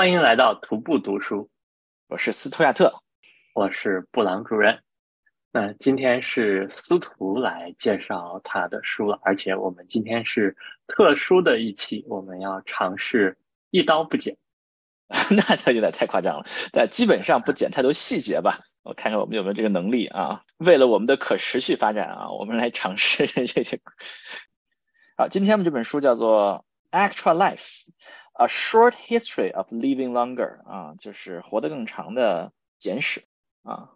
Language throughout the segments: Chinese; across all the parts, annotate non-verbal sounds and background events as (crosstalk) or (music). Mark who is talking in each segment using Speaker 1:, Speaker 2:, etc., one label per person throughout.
Speaker 1: 欢迎来到徒步读书，
Speaker 2: 我是斯图亚特，
Speaker 1: 我是布朗主任。那今天是司徒来介绍他的书了，而且我们今天是特殊的一期，我们要尝试一刀不剪。(laughs)
Speaker 2: 那他有点太夸张了，但基本上不剪太多细节吧。我看看我们有没有这个能力啊？为了我们的可持续发展啊，我们来尝试这些。好，今天我们这本书叫做《Extra Life》。A short history of living longer 啊，就是活得更长的简史啊。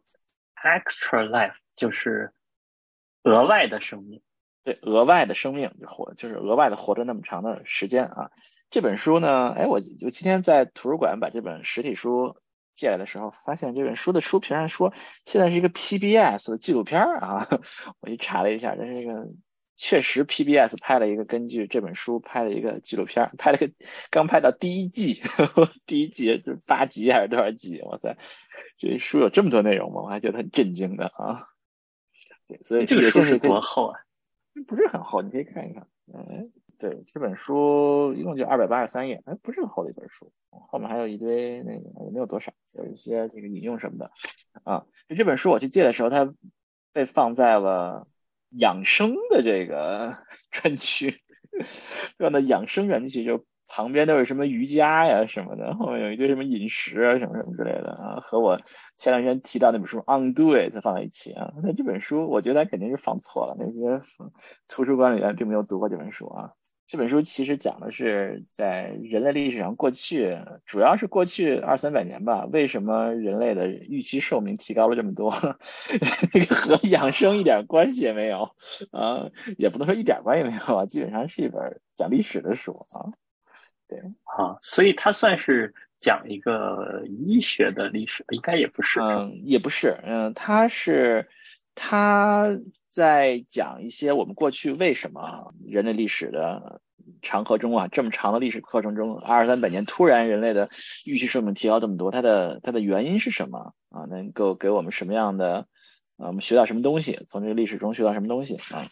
Speaker 1: Extra life 就是额外的生命，
Speaker 2: 对，额外的生命就活，就是额外的活着那么长的时间啊。这本书呢，哎，我我今天在图书馆把这本实体书借来的时候，发现这本书的书评上说现在是一个 PBS 的纪录片啊。(laughs) 我去查了一下，这是一个。确实，PBS 拍了一个根据这本书拍了一个纪录片，拍了个刚拍到第一季，(laughs) 第一季是八集还是多少集？哇塞，这书有这么多内容吗？我还觉得很震惊的啊！对，所以
Speaker 1: 这个书是多厚啊？
Speaker 2: 不是很厚，你可以看一看。嗯，对，这本书一共就二百八十三页，哎，不是很厚的一本书，后面还有一堆那个也没有多少，有一些这个引用什么的啊。就这本书我去借的时候，它被放在了。养生的这个 (laughs) 专区，放到养生专区，就旁边都是什么瑜伽呀什么的，后面有一堆什么饮食啊什么什么之类的啊，和我前两天提到那本书《Undo It》放在一起啊。那这本书我觉得肯定是放错了，那些图书管理员并没有读过这本书啊。这本书其实讲的是在人类历史上过去，主要是过去二三百年吧，为什么人类的预期寿命提高了这么多？(laughs) 那个和养生一点关系也没有啊，也不能说一点关系没有啊，基本上是一本讲历史的书啊。对，
Speaker 1: 啊，所以它算是讲一个医学的历史，应该也不是，
Speaker 2: 嗯，也不是，嗯，它是它。在讲一些我们过去为什么人类历史的长河中啊，这么长的历史课程中，二三百年突然人类的预期寿命提高这么多，它的它的原因是什么啊？能够给我们什么样的啊？我们学到什么东西？从这个历史中学到什么东西啊？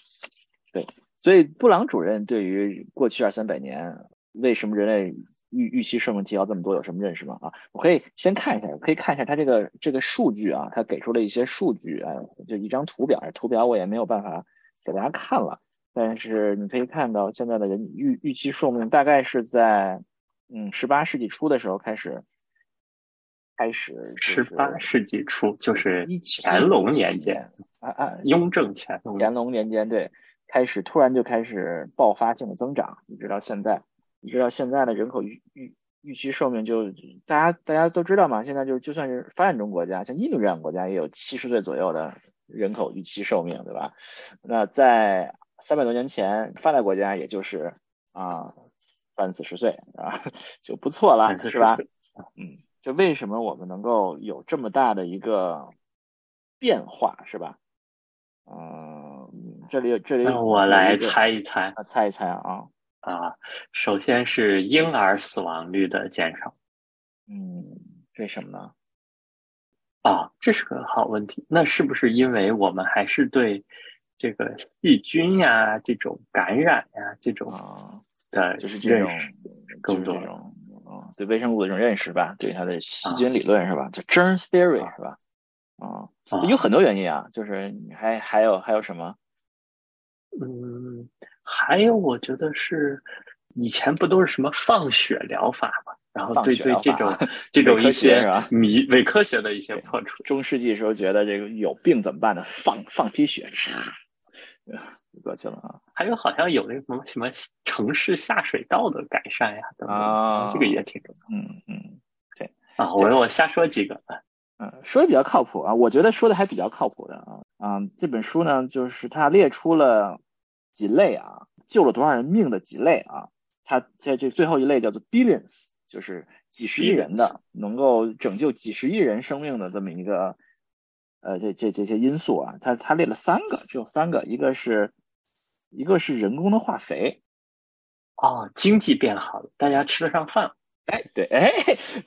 Speaker 2: 对，所以布朗主任对于过去二三百年为什么人类预预期寿命提高这么多有什么认识吗？啊，我可以先看一下，可以看一下它这个这个数据啊，它给出了一些数据啊，就一张图表，图表我也没有办法给大家看了，但是你可以看到现在的人预预期寿命大概是在嗯十八世纪初的时候开始开始，
Speaker 1: 十八世纪初就是乾隆年间
Speaker 2: 啊啊，
Speaker 1: 雍正乾隆
Speaker 2: 乾隆年间对，开始突然就开始爆发性的增长，一直到现在。你知道现在的人口预预预期寿命就大家大家都知道嘛？现在就就算是发展中国家，像印度这样的国家也有七十岁左右的人口预期寿命，对吧？那在三百多年前，发达国家也就是啊三四十岁啊就不错了，是吧？嗯，就为什么我们能够有这么大的一个变化，是吧？嗯，这里这里
Speaker 1: 我来猜一猜，
Speaker 2: 猜一猜啊。
Speaker 1: 啊，首先是婴儿死亡率的减少。
Speaker 2: 嗯，为什么呢？
Speaker 1: 啊，这是个好问题。那是不是因为我们还是对这个细菌呀、这种感染呀、这种的，
Speaker 2: 就是这种
Speaker 1: 更多
Speaker 2: 这种，嗯，对微生物的这种认识吧，对它的细菌理论是吧？叫 germ theory 是吧？啊，有很多原因啊，就是你还还有还有什么？
Speaker 1: 嗯。还有，我觉得是以前不都是什么放血疗法嘛？然后对对这种这种一些迷伪科学的一些破除。
Speaker 2: 中世纪时候觉得这个有病怎么办呢？放放批血，(laughs) 过去了啊。
Speaker 1: 还有好像有那什么什么城市下水道的改善呀，啊，这个也挺重
Speaker 2: 要。嗯嗯，对
Speaker 1: 啊，我我瞎说几个，(laughs)
Speaker 2: 嗯，说的比较靠谱啊，我觉得说的还比较靠谱的啊啊，这本书呢，就是它列出了。几类啊，救了多少人命的几类啊？它在这最后一类叫做 billions，就是几十亿人的，能够拯救几十亿人生命的这么一个，呃，这这这些因素啊，它它列了三个，只有三个，一个是一个是人工的化肥，
Speaker 1: 哦，经济变好了，大家吃得上饭，
Speaker 2: 哎，对，哎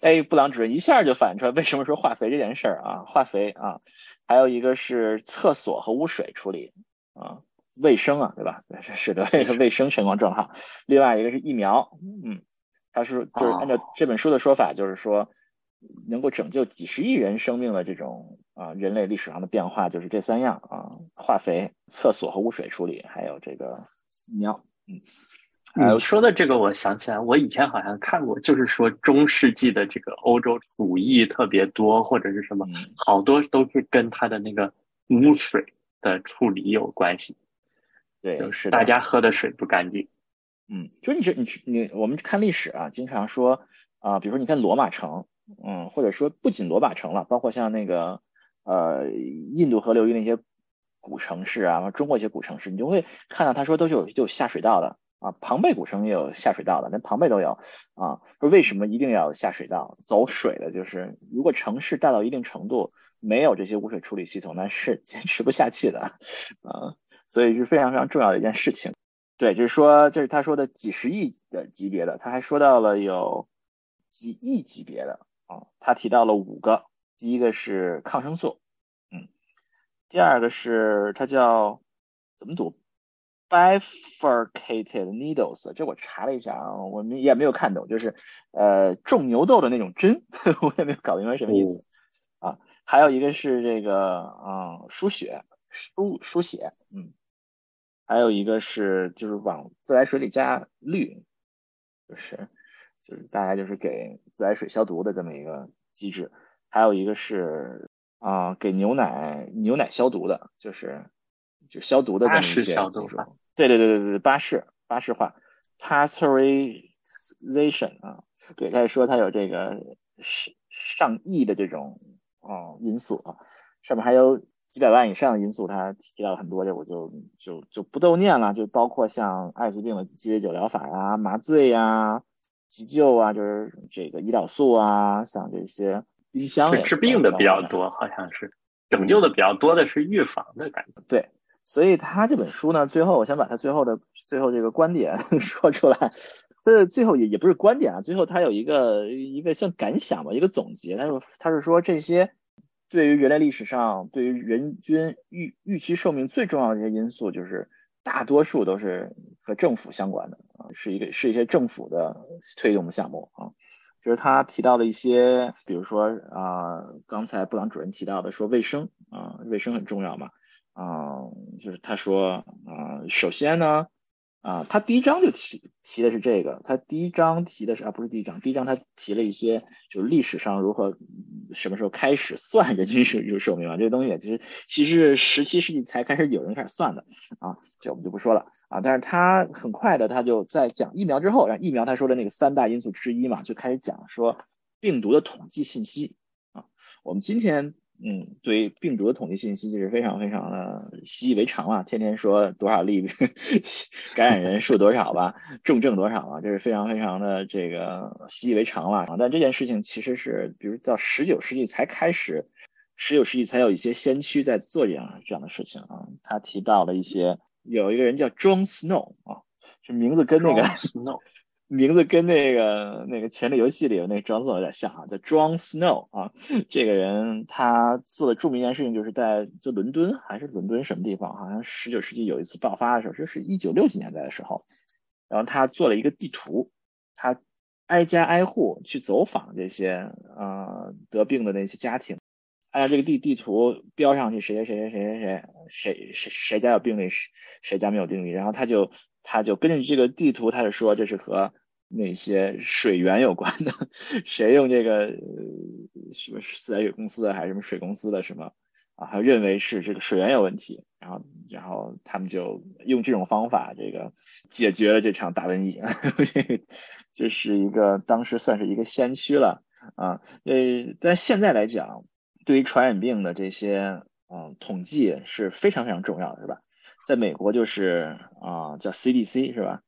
Speaker 2: 哎，布朗主任一下就反映出来为什么说化肥这件事儿啊，化肥啊，还有一个是厕所和污水处理啊。卫生啊，对吧？(laughs) 是的，卫生情况正好。另外一个是疫苗，嗯，他是就是按照这本书的说法，就是说能够拯救几十亿人生命的这种啊人类历史上的变化，就是这三样啊：化肥、厕所和污水处理，还有这个苗。嗯。
Speaker 1: 你说的这个，我想起来，我以前好像看过，就是说中世纪的这个欧洲鼠疫特别多，或者是什么，好多都是跟它的那个污水的处理有关系。
Speaker 2: 对，
Speaker 1: 就是大家喝的水不干净。
Speaker 2: 嗯，就是你你你，我们看历史啊，经常说啊，比如说你看罗马城，嗯，或者说不仅罗马城了，包括像那个呃印度河流域那些古城市啊，中国一些古城市，你就会看到他说都是有就有下水道的。啊，庞贝古城也有下水道的，连庞贝都有啊。说为什么一定要下水道走水的？就是如果城市大到一定程度，没有这些污水处理系统，那是坚持不下去的啊。所以是非常非常重要的一件事情。对，就是说，这是他说的几十亿的级别的，他还说到了有几亿级别的啊。他提到了五个，第一个是抗生素，嗯，第二个是它叫怎么读？Bifurcated needles，这我查了一下啊，我们也没有看懂，就是呃种牛痘的那种针，(laughs) 我也没有搞明白什么意思啊。还有一个是这个嗯输血输输血，嗯，还有一个是就是往自来水里加氯，就是就是大概就是给自来水消毒的这么一个机制。还有一个是啊给牛奶牛奶消毒的，就是。就消毒的这么一些技术，对对对对对，巴氏巴氏化，pasteurization 啊，对，他说它有这个上上亿的这种啊因素啊，上面还有几百万以上的因素，他提到了很多，这我就就就不都念了，就包括像艾滋病的鸡尾酒疗法呀、麻醉呀、急救啊，就是这个胰岛素啊，像这些冰箱
Speaker 1: 治病的比较多，好像是拯救的比较多的是预防的感觉，
Speaker 2: 对。所以他这本书呢，最后我先把他最后的最后这个观点 (laughs) 说出来。呃，最后也也不是观点啊，最后他有一个一个像感想吧，一个总结。他说他是说这些对于人类历史上对于人均预预期寿命最重要的这些因素，就是大多数都是和政府相关的啊，是一个是一些政府的推动的项目啊。就是他提到了一些，比如说啊，刚才布朗主任提到的说卫生啊，卫生很重要嘛。啊，就是他说，啊，首先呢，啊，他第一章就提提的是这个，他第一章提的是啊，不是第一章，第一章他提了一些，就是历史上如何什么时候开始算人均寿寿命啊，这个东西其实其实十七世纪才开始有人开始算的啊，这我们就不说了啊，但是他很快的他就在讲疫苗之后，然后疫苗他说的那个三大因素之一嘛，就开始讲说病毒的统计信息啊，我们今天。嗯，对于病毒的统计信息就是非常非常的习以为常了，天天说多少例 (laughs) 感染人数多少吧，重症多少啊，这是非常非常的这个习以为常了啊。但这件事情其实是，比如到十九世纪才开始，十九世纪才有一些先驱在做这样这样的事情啊。他提到了一些，有一个人叫 John Snow 啊，这名字跟那个
Speaker 1: Snow。
Speaker 2: 名字跟那个那个《权力游戏》里的那个庄 o 有点像啊，叫 John Snow 啊。这个人他做的著名一件事情，就是在就伦敦还是伦敦什么地方，好像十九世纪有一次爆发的时候，就是一九六几年代的时候，然后他做了一个地图，他挨家挨户去走访这些呃得病的那些家庭，按照这个地地图标上去谁谁谁谁谁谁谁谁谁谁家有病例，谁谁家没有病例，然后他就。他就根据这个地图，他就说这是和那些水源有关的，谁用这个什么自来水公司的还是什么水公司的什么啊？他认为是这个水源有问题，然后然后他们就用这种方法，这个解决了这场大瘟疫，(laughs) 这是一个当时算是一个先驱了啊。呃，但现在来讲，对于传染病的这些嗯统计是非常非常重要的，是吧？在美国就是啊，叫 CDC 是吧？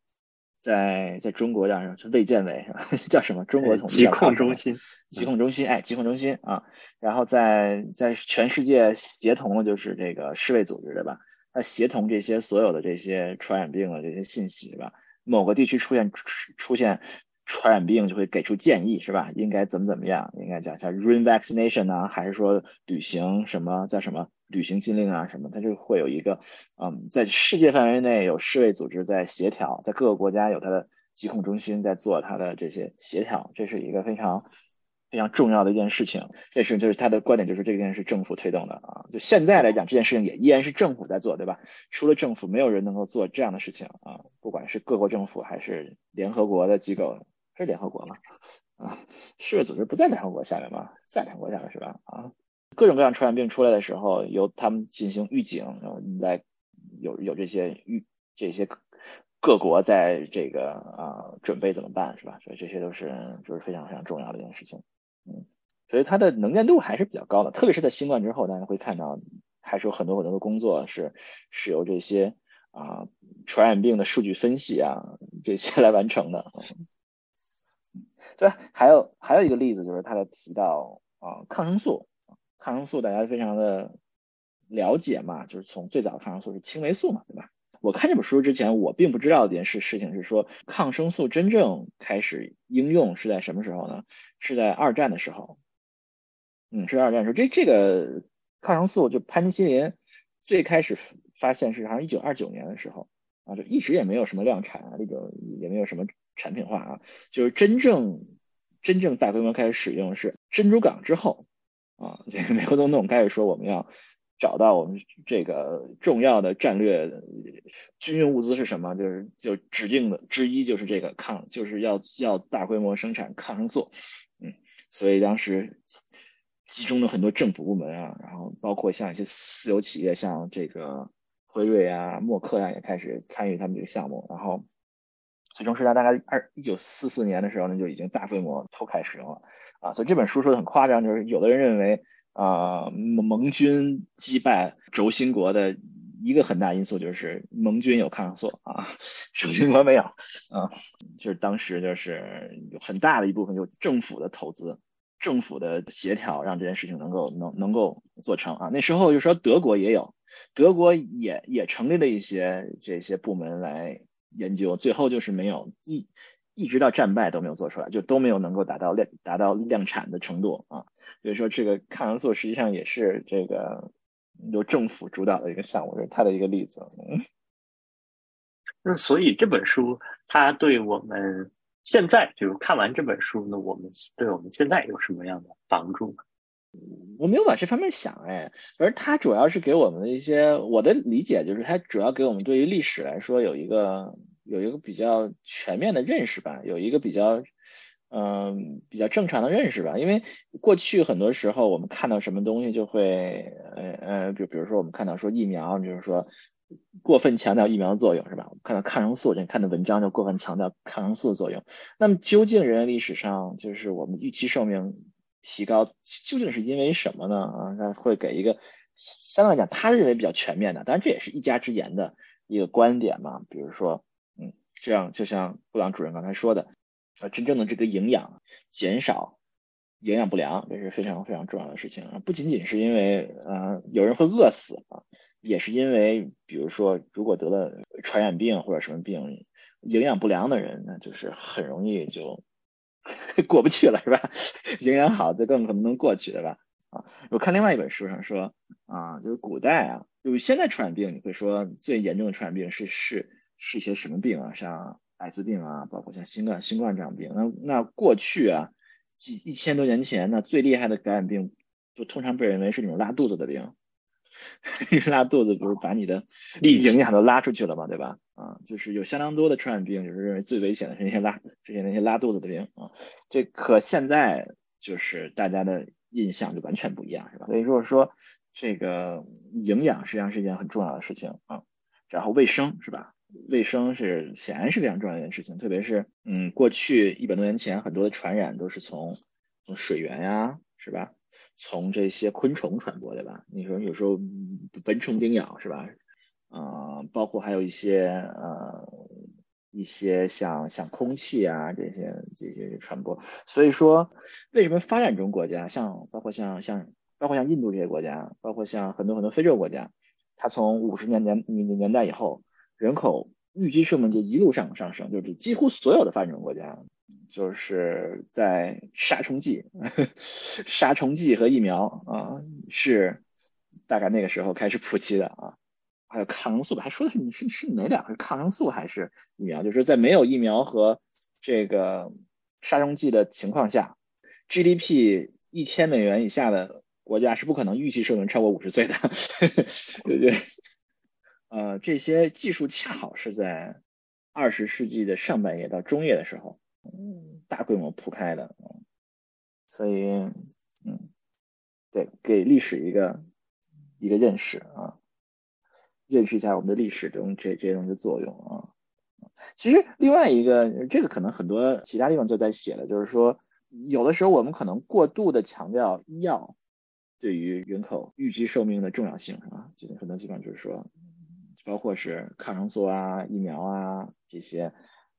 Speaker 2: 在在中国叫什么？是卫健委是吧？(laughs) 叫什么？中国统计
Speaker 1: 疾控中心，
Speaker 2: 疾控中心，哎，疾控中心啊。然后在在全世界协同的就是这个世卫组织对吧？它协同这些所有的这些传染病的这些信息是吧？某个地区出现出现传染病就会给出建议是吧？应该怎么怎么样？应该讲像 revaccination 呢，还是说履行什么叫什么？旅行禁令啊什么，它就会有一个，嗯，在世界范围内有世卫组织在协调，在各个国家有它的疾控中心在做它的这些协调，这是一个非常非常重要的一件事情。这是就是他的观点，就是这件事政府推动的啊。就现在来讲，这件事情也依然是政府在做，对吧？除了政府，没有人能够做这样的事情啊。不管是各国政府还是联合国的机构，是联合国吗？啊，世卫组织不在联合国下面吗？在联合国下面是吧？啊，各种各样传染病出来的时候，由他们进行预警，然后你在有有这些预这些各国在这个啊准备怎么办是吧？所以这些都是就是非常非常重要的一件事情。嗯，所以它的能见度还是比较高的，特别是在新冠之后，大家会看到还是有很多很多的工作是是由这些啊传染病的数据分析啊这些来完成的。对，还有还有一个例子就是他在提到啊抗生素，抗生素大家非常的了解嘛，就是从最早的抗生素是青霉素嘛，对吧？我看这本书之前，我并不知道一件事事情是说抗生素真正开始应用是在什么时候呢？是在二战的时候，嗯，是二战时候，这这个抗生素就潘尼西林最开始发现是好像一九二九年的时候啊，就一直也没有什么量产啊，这个也没有什么。产品化啊，就是真正真正大规模开始使用是珍珠港之后啊，这个美国总统开始说我们要找到我们这个重要的战略军用物资是什么，就是就指定的之一就是这个抗，就是要要大规模生产抗生素，嗯，所以当时集中了很多政府部门啊，然后包括像一些私有企业，像这个辉瑞啊、默克呀，也开始参与他们这个项目，然后。最终是在大概二一九四四年的时候呢，就已经大规模铺开使用了啊。所以这本书说的很夸张，就是有的人认为啊，盟军击败轴心国的一个很大因素就是盟军有抗生素啊，轴心国没有啊。就是当时就是有很大的一部分有政府的投资、政府的协调，让这件事情能够能能够做成啊。那时候就说德国也有，德国也也成立了一些这些部门来。研究最后就是没有一一直到战败都没有做出来，就都没有能够达到量达到量产的程度啊。所以说这个抗生素实际上也是这个由政府主导的一个项目，就是他的一个例子。
Speaker 1: 嗯 (laughs) 那所以这本书它对我们现在，比如看完这本书，呢我们对我们现在有什么样的帮助？
Speaker 2: 我没有往这方面想哎，而它主要是给我们的一些我的理解，就是它主要给我们对于历史来说有一个有一个比较全面的认识吧，有一个比较嗯比较正常的认识吧。因为过去很多时候我们看到什么东西就会呃呃，比比如说我们看到说疫苗，就是说过分强调疫苗作用是吧？看到抗生素，这看的文章就过分强调抗生素的作用。那么究竟人类历史上就是我们预期寿命？提高究竟是因为什么呢？啊，他会给一个相对来讲他认为比较全面的，当然这也是一家之言的一个观点嘛。比如说，嗯，这样就像布朗主任刚才说的，呃，真正的这个营养减少，营养不良，这是非常非常重要的事情。不仅仅是因为呃有人会饿死啊，也是因为比如说如果得了传染病或者什么病，营养不良的人，那就是很容易就。(laughs) 过不去了是吧？(laughs) 营养好就更可能能过去对吧？啊，我看另外一本书上说啊，就是古代啊，就是现在传染病，你会说最严重的传染病是是是一些什么病啊？像艾滋病啊，包括像新冠新冠这样病。那那过去啊，几一千多年前那，最厉害的感染病，就通常被认为是那种拉肚子的病。(laughs) 拉肚子不是把你的营养都拉出去了嘛，对吧？啊，就是有相当多的传染病，就是认为最危险的是那些拉这些那些拉肚子的病这可现在就是大家的印象就完全不一样，是吧？所以如果说这个营养实际上是一件很重要的事情啊。然后卫生是吧？卫生是显然是非常重要的一件事情，特别是嗯，过去一百多年前很多的传染都是从从水源呀，是吧？从这些昆虫传播，对吧？你说有时候蚊虫叮咬是吧？啊，包括还有一些呃一些像像空气啊这些这些传播。所以说，为什么发展中国家像包括像像包括像印度这些国家，包括像很多很多非洲国家，它从五十年年年年代以后，人口预计寿命就一路上上升，就是几乎所有的发展中国家。就是在杀虫剂、(laughs) 杀虫剂和疫苗啊，是大概那个时候开始普及的啊。还有抗生素吧，还说的是是是哪两个？抗生素还是疫苗？就是在没有疫苗和这个杀虫剂的情况下，GDP 一千美元以下的国家是不可能预期寿命超过五十岁的，(laughs) 对对？呃，这些技术恰好是在二十世纪的上半叶到中叶的时候，嗯，大规模铺开的，所以，嗯，对，给历史一个一个认识啊，认识一下我们的历史中这这些东西的作用啊。其实另外一个，这个可能很多其他地方就在写了，就是说，有的时候我们可能过度的强调医药对于人口预期寿命的重要性，是吧？其实很多地方就是说。包括是抗生素啊、疫苗啊这些，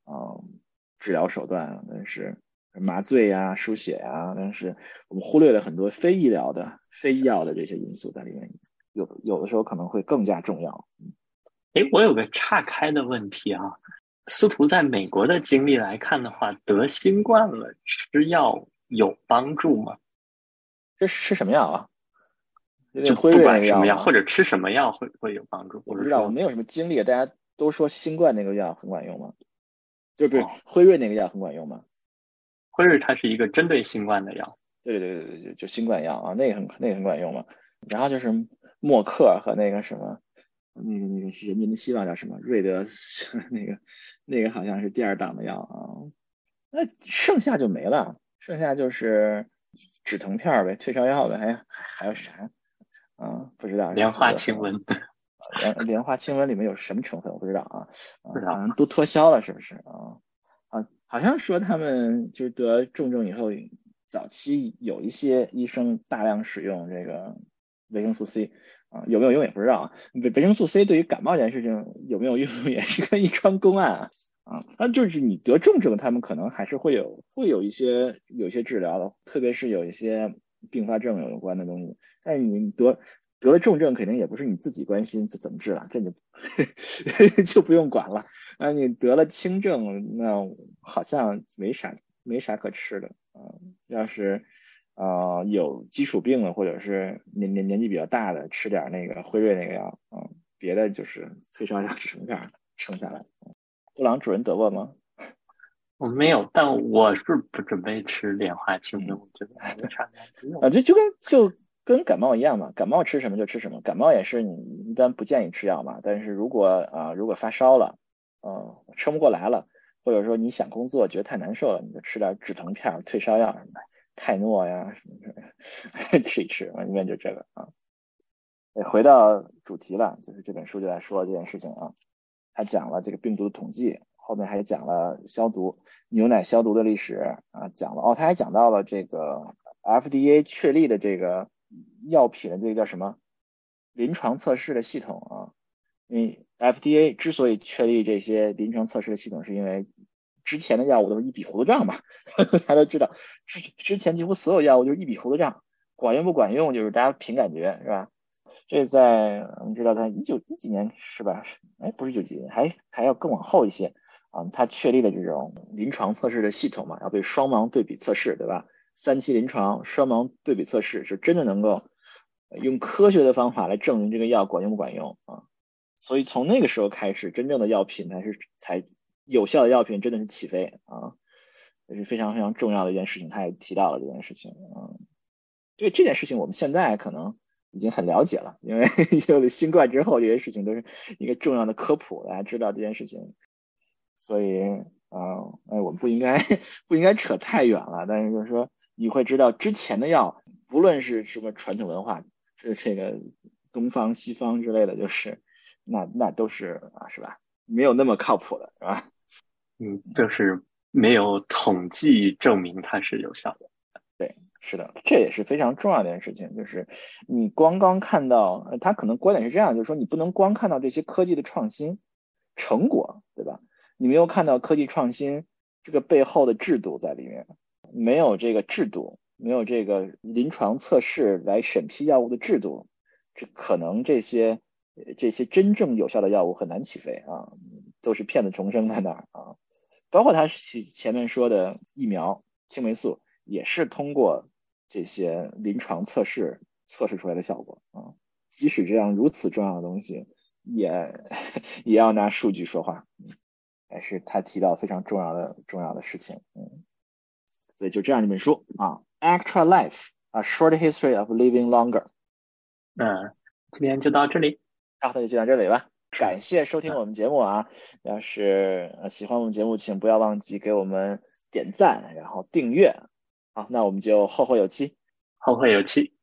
Speaker 2: 嗯，治疗手段，但是麻醉呀、输血呀，但是我们忽略了很多非医疗的、非医药的这些因素在里面，有有的时候可能会更加重要。
Speaker 1: 哎，我有个岔开的问题啊，司徒在美国的经历来看的话，得新冠了吃药有帮助吗？
Speaker 2: 这吃什么药啊？
Speaker 1: 就不管什么药，或者吃什么药会会有帮助。
Speaker 2: 我不知道，我没有什么经历。大家都说新冠那个药很管用吗？就不是辉瑞那个药很管用吗？
Speaker 1: 辉瑞它是一个针对新冠的药。
Speaker 2: 对对对对对，就新冠药啊，那个很那个很管用嘛。然后就是默克和那个什么，那个那个人民的希望叫什么？瑞德 (laughs) 那个那个好像是第二档的药啊。那剩下就没了，剩下就是止疼片呗，退烧药呗，还还还有啥？啊，不知道
Speaker 1: 莲花清瘟，
Speaker 2: 莲莲花清瘟里面有什么成分？我不知道啊，
Speaker 1: 不知道，
Speaker 2: 都脱销了是不是啊？啊，好像说他们就是得重症以后，早期有一些医生大量使用这个维生素 C 啊，有没有用也不知道啊。维维生素 C 对于感冒这件事情有没有用，(laughs) 也是个一桩公案啊。啊，那就是你得重症，他们可能还是会有会有一些有一些治疗的，特别是有一些。并发症有关的东西，但是你得得了重症，肯定也不是你自己关心怎么治了，这就 (laughs) 就不用管了。啊，你得了轻症，那好像没啥没啥可吃的啊。要是啊有基础病的，或者是年年年纪比较大的，吃点那个辉瑞那个药啊，别的就是退烧药止疼片撑下来。布朗主任得过吗？
Speaker 1: 我没有，但我是不准备吃莲花清瘟，我觉得还没啥用
Speaker 2: 啊。这就跟就跟感冒一样嘛，感冒吃什么就吃什么，感冒也是你一般不建议吃药嘛。但是如果啊，如果发烧了，嗯，撑不过来了，或者说你想工作觉得太难受了，你就吃点止疼片、退烧药什么的，泰诺呀什么什么，(laughs) 吃一吃，一般就这个啊。回到主题了，就是这本书就在说这件事情啊，他讲了这个病毒的统计。后面还讲了消毒牛奶消毒的历史啊，讲了哦，他还讲到了这个 FDA 确立的这个药品的这个叫什么临床测试的系统啊？因为 FDA 之所以确立这些临床测试的系统，是因为之前的药物都是一笔糊涂账嘛，大家都知道之之前几乎所有药物就是一笔糊涂账，管用不管用就是大家凭感觉是吧？这在我们知道，在一九一几年是吧？哎，不是一九几年，还还要更往后一些。啊，它确立的这种临床测试的系统嘛，要被双盲对比测试，对吧？三期临床双盲对比测试是真的能够用科学的方法来证明这个药管用不管用啊。所以从那个时候开始，真正的药品才是才有效的药品真的是起飞啊，这是非常非常重要的一件事情。他也提到了这件事情啊，对这件事情我们现在可能已经很了解了，因为 (laughs) 有了新冠之后，这些事情都是一个重要的科普，大家知道这件事情。所以啊，哎，我们不应该不应该扯太远了。但是就是说，你会知道之前的药，不论是什么传统文化，这这个东方西方之类的，就是那那都是啊，是吧？没有那么靠谱的，是吧？
Speaker 1: 嗯，就是没有统计证明它是有效的。
Speaker 2: 对，是的，这也是非常重要的一件事情。就是你光刚看到，他可能观点是这样，就是说你不能光看到这些科技的创新成果，对吧？你没有看到科技创新这个背后的制度在里面，没有这个制度，没有这个临床测试来审批药物的制度，这可能这些这些真正有效的药物很难起飞啊，都是骗子重生在那儿啊。包括他前面说的疫苗、青霉素，也是通过这些临床测试测试出来的效果啊。即使这样如此重要的东西，也 (laughs) 也要拿数据说话。还是他提到非常重要的重要的事情。嗯，所以就这样一本书啊，《Extra Life: A Short History of Living Longer》。
Speaker 1: 嗯今天就到这里，好
Speaker 2: 那就到这里吧。感谢收听我们节目啊！要是喜欢我们节目，请不要忘记给我们点赞，然后订阅。好，那我们就后会有期，
Speaker 1: 后会有期。